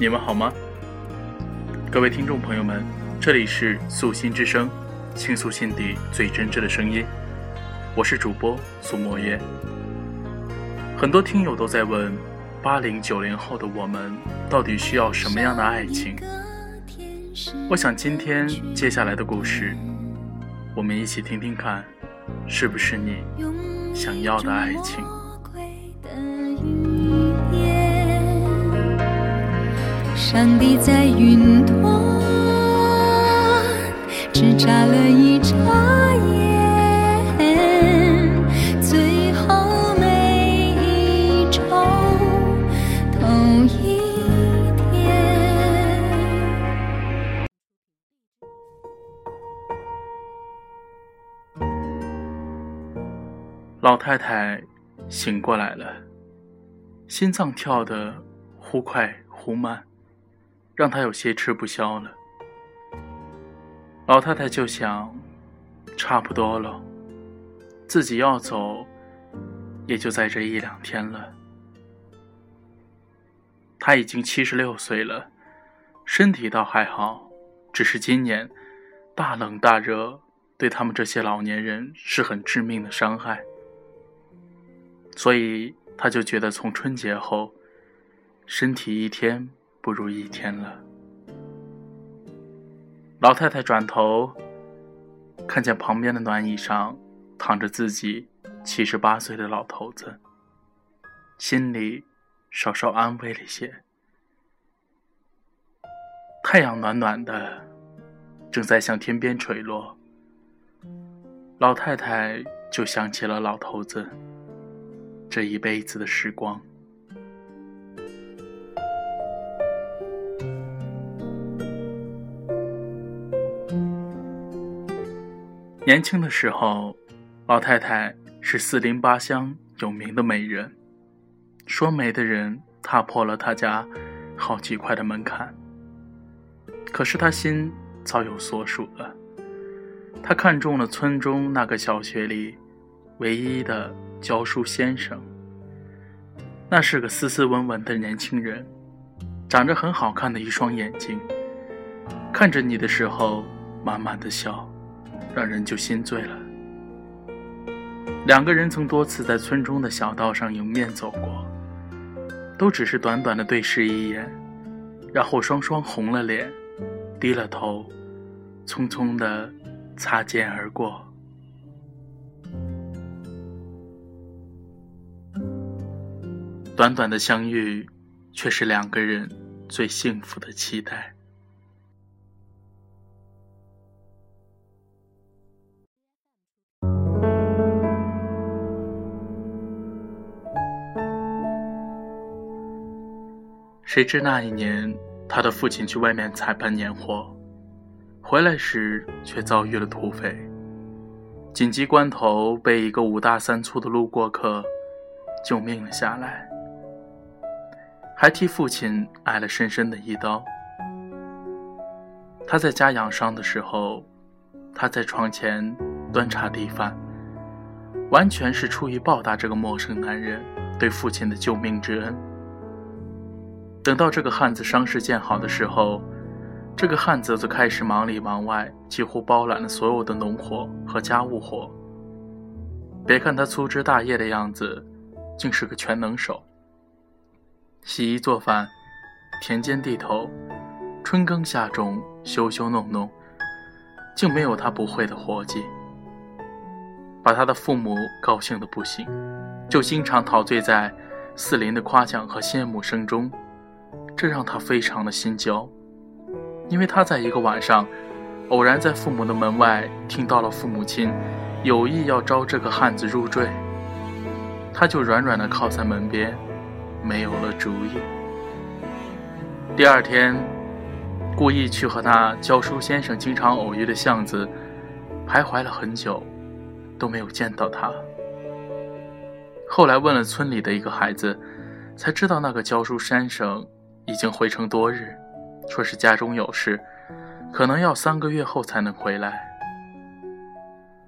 你们好吗？各位听众朋友们，这里是素心之声，倾诉心底最真挚的声音。我是主播苏墨叶。很多听友都在问，八零九零后的我们到底需要什么样的爱情？我想今天接下来的故事，我们一起听听看，是不是你想要的爱情？上帝在云端，只眨了一眨眼，最后每一周同一天。老太太醒过来了，心脏跳得忽快忽慢。让他有些吃不消了。老太太就想，差不多了，自己要走，也就在这一两天了。他已经七十六岁了，身体倒还好，只是今年大冷大热，对他们这些老年人是很致命的伤害。所以他就觉得从春节后，身体一天。不如一天了。老太太转头，看见旁边的暖椅上躺着自己七十八岁的老头子，心里稍稍安慰了些。太阳暖暖的，正在向天边垂落。老太太就想起了老头子这一辈子的时光。年轻的时候，老太太是四邻八乡有名的美人。说媒的人踏破了她家好几块的门槛。可是她心早有所属了，她看中了村中那个小学里唯一的教书先生。那是个斯斯文文的年轻人，长着很好看的一双眼睛，看着你的时候满满的笑。让人就心醉了。两个人曾多次在村中的小道上迎面走过，都只是短短的对视一眼，然后双双红了脸，低了头，匆匆的擦肩而过。短短的相遇，却是两个人最幸福的期待。谁知那一年，他的父亲去外面采办年货，回来时却遭遇了土匪。紧急关头，被一个五大三粗的路过客救命了下来，还替父亲挨了深深的一刀。他在家养伤的时候，他在床前端茶递饭，完全是出于报答这个陌生男人对父亲的救命之恩。等到这个汉子伤势见好的时候，这个汉子则开始忙里忙外，几乎包揽了所有的农活和家务活。别看他粗枝大叶的样子，竟是个全能手。洗衣做饭、田间地头、春耕夏种、修修弄弄，竟没有他不会的活计。把他的父母高兴的不行，就经常陶醉在四邻的夸奖和羡慕声中。这让他非常的心焦，因为他在一个晚上，偶然在父母的门外听到了父母亲有意要招这个汉子入赘，他就软软的靠在门边，没有了主意。第二天，故意去和那教书先生经常偶遇的巷子徘徊了很久，都没有见到他。后来问了村里的一个孩子，才知道那个教书先生。已经回城多日，说是家中有事，可能要三个月后才能回来。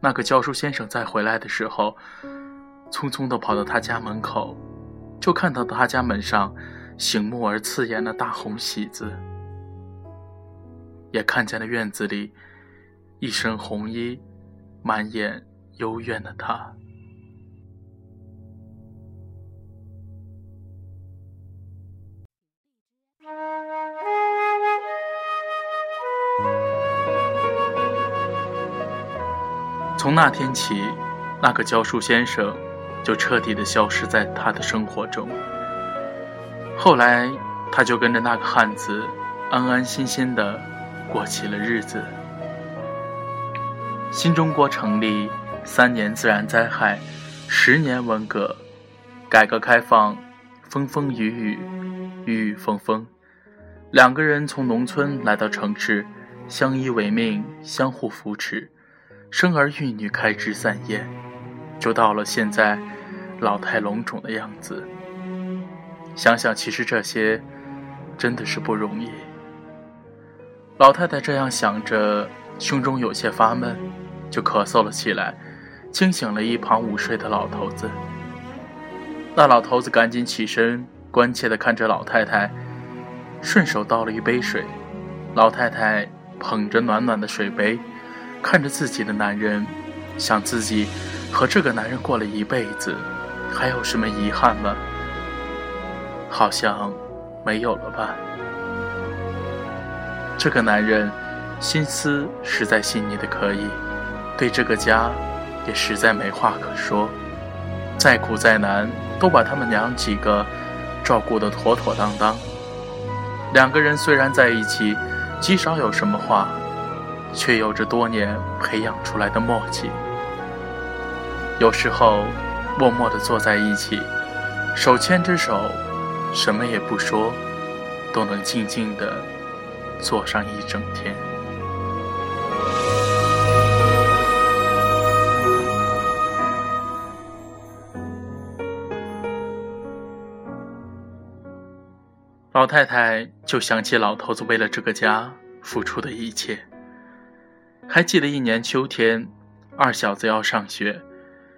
那个教书先生再回来的时候，匆匆地跑到他家门口，就看到他家门上醒目而刺眼的大红喜字，也看见了院子里一身红衣、满眼幽怨的他。从那天起，那个教书先生就彻底的消失在他的生活中。后来，他就跟着那个汉子，安安心心的过起了日子。新中国成立，三年自然灾害，十年文革，改革开放，风风雨雨，雨雨风风。两个人从农村来到城市，相依为命，相互扶持。生儿育女，开枝散叶，就到了现在老态龙钟的样子。想想，其实这些真的是不容易。老太太这样想着，胸中有些发闷，就咳嗽了起来，惊醒了一旁午睡的老头子。那老头子赶紧起身，关切地看着老太太，顺手倒了一杯水。老太太捧着暖暖的水杯。看着自己的男人，想自己和这个男人过了一辈子，还有什么遗憾吗？好像没有了吧。这个男人心思实在细腻的可以，对这个家也实在没话可说。再苦再难，都把他们娘几个照顾得妥妥当当。两个人虽然在一起，极少有什么话。却有着多年培养出来的默契。有时候，默默地坐在一起，手牵着手，什么也不说，都能静静地坐上一整天。老太太就想起老头子为了这个家付出的一切。还记得一年秋天，二小子要上学，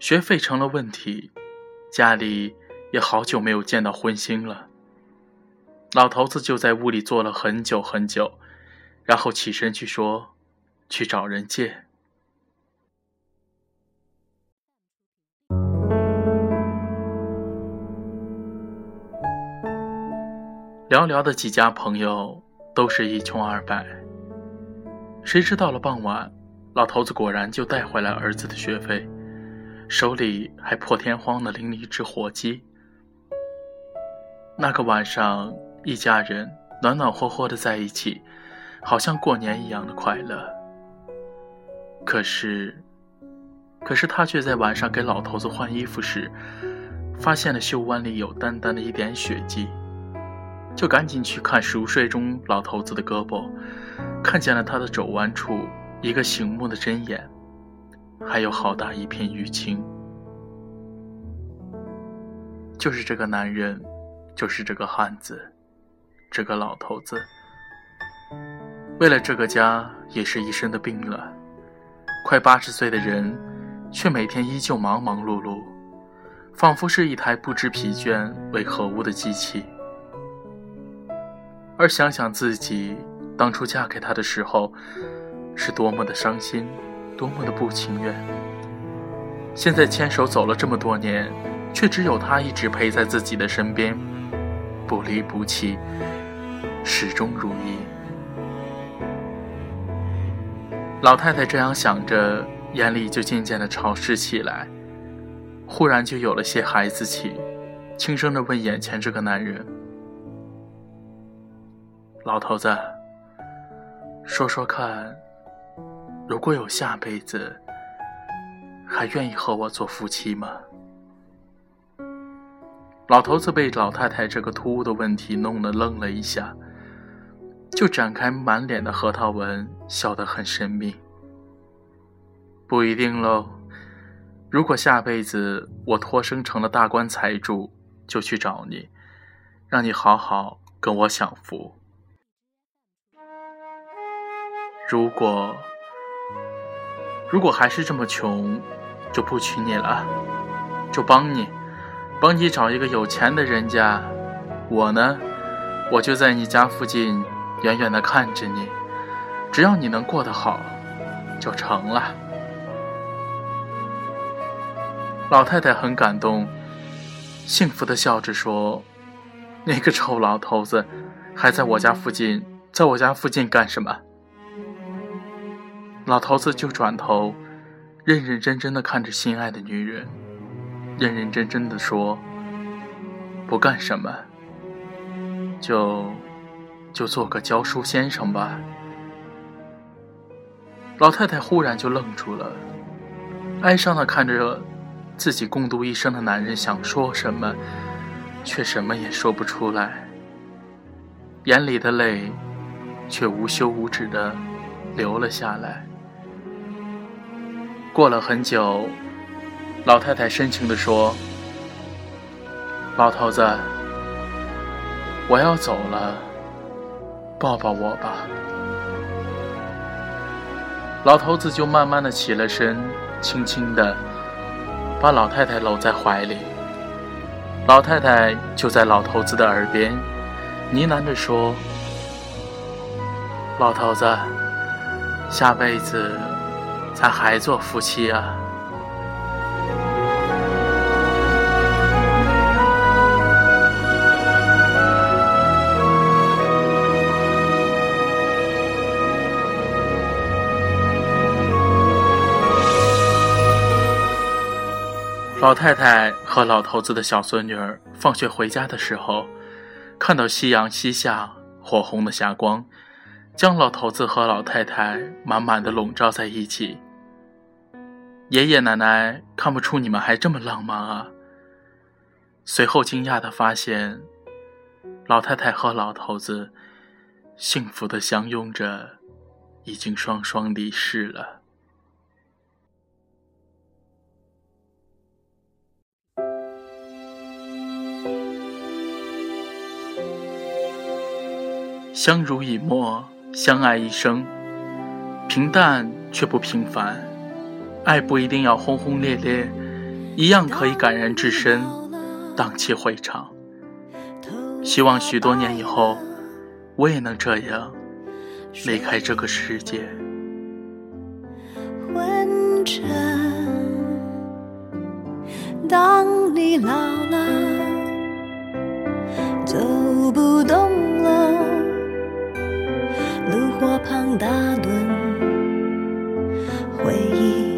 学费成了问题，家里也好久没有见到荤腥了。老头子就在屋里坐了很久很久，然后起身去说：“去找人借。”寥寥的几家朋友，都是一穷二白。谁知到了傍晚，老头子果然就带回来儿子的学费，手里还破天荒的拎了一只火鸡。那个晚上，一家人暖暖和和的在一起，好像过年一样的快乐。可是，可是他却在晚上给老头子换衣服时，发现了袖弯里有淡淡的一点血迹，就赶紧去看熟睡中老头子的胳膊。看见了他的肘弯处一个醒目的针眼，还有好大一片淤青。就是这个男人，就是这个汉子，这个老头子，为了这个家也是一身的病了。快八十岁的人，却每天依旧忙忙碌碌，仿佛是一台不知疲倦为何物的机器。而想想自己。当初嫁给他的时候，是多么的伤心，多么的不情愿。现在牵手走了这么多年，却只有他一直陪在自己的身边，不离不弃，始终如一。老太太这样想着，眼里就渐渐的潮湿起来，忽然就有了些孩子气，轻声的问眼前这个男人：“老头子。”说说看，如果有下辈子，还愿意和我做夫妻吗？老头子被老太太这个突兀的问题弄得愣了一下，就展开满脸的核桃纹，笑得很神秘。不一定喽，如果下辈子我托生成了大官财主，就去找你，让你好好跟我享福。如果，如果还是这么穷，就不娶你了，就帮你，帮你找一个有钱的人家，我呢，我就在你家附近，远远的看着你，只要你能过得好，就成了。老太太很感动，幸福的笑着说：“那个臭老头子，还在我家附近，在我家附近干什么？”老头子就转头，认认真真的看着心爱的女人，认认真真的说：“不干什么，就就做个教书先生吧。”老太太忽然就愣住了，哀伤的看着自己共度一生的男人，想说什么，却什么也说不出来，眼里的泪却无休无止的流了下来。过了很久，老太太深情地说：“老头子，我要走了，抱抱我吧。”老头子就慢慢的起了身，轻轻的把老太太搂在怀里。老太太就在老头子的耳边呢喃着说：“老头子，下辈子……”咱还做夫妻啊！老太太和老头子的小孙女儿放学回家的时候，看到夕阳西下，火红的霞光将老头子和老太太满满的笼罩在一起。爷爷奶奶看不出你们还这么浪漫啊！随后惊讶的发现，老太太和老头子幸福的相拥着，已经双双离世了。相濡以沫，相爱一生，平淡却不平凡。爱不一定要轰轰烈烈，一样可以感人至深，荡气回肠。希望许多年以后，我也能这样离开这个世界。昏沉，当你老了，走不动了，炉火旁打盹，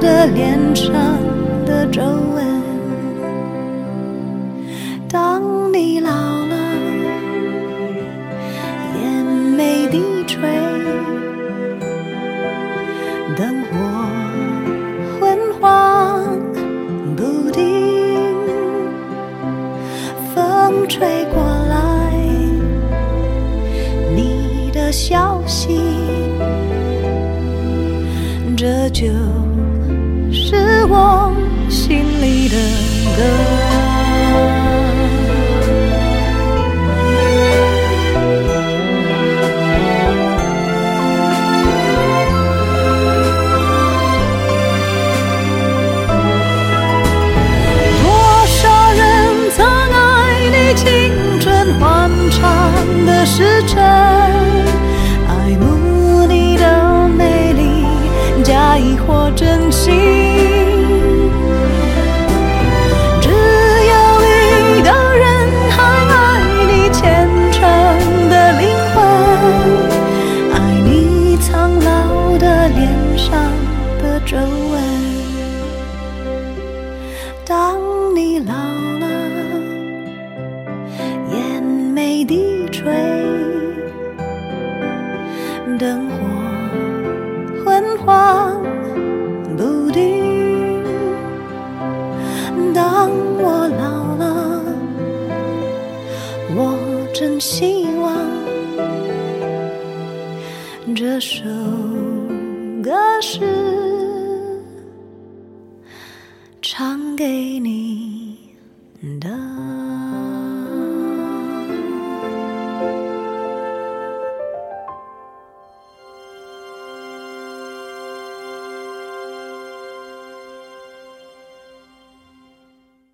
的脸上。的皱纹。希望。这首歌是唱给你。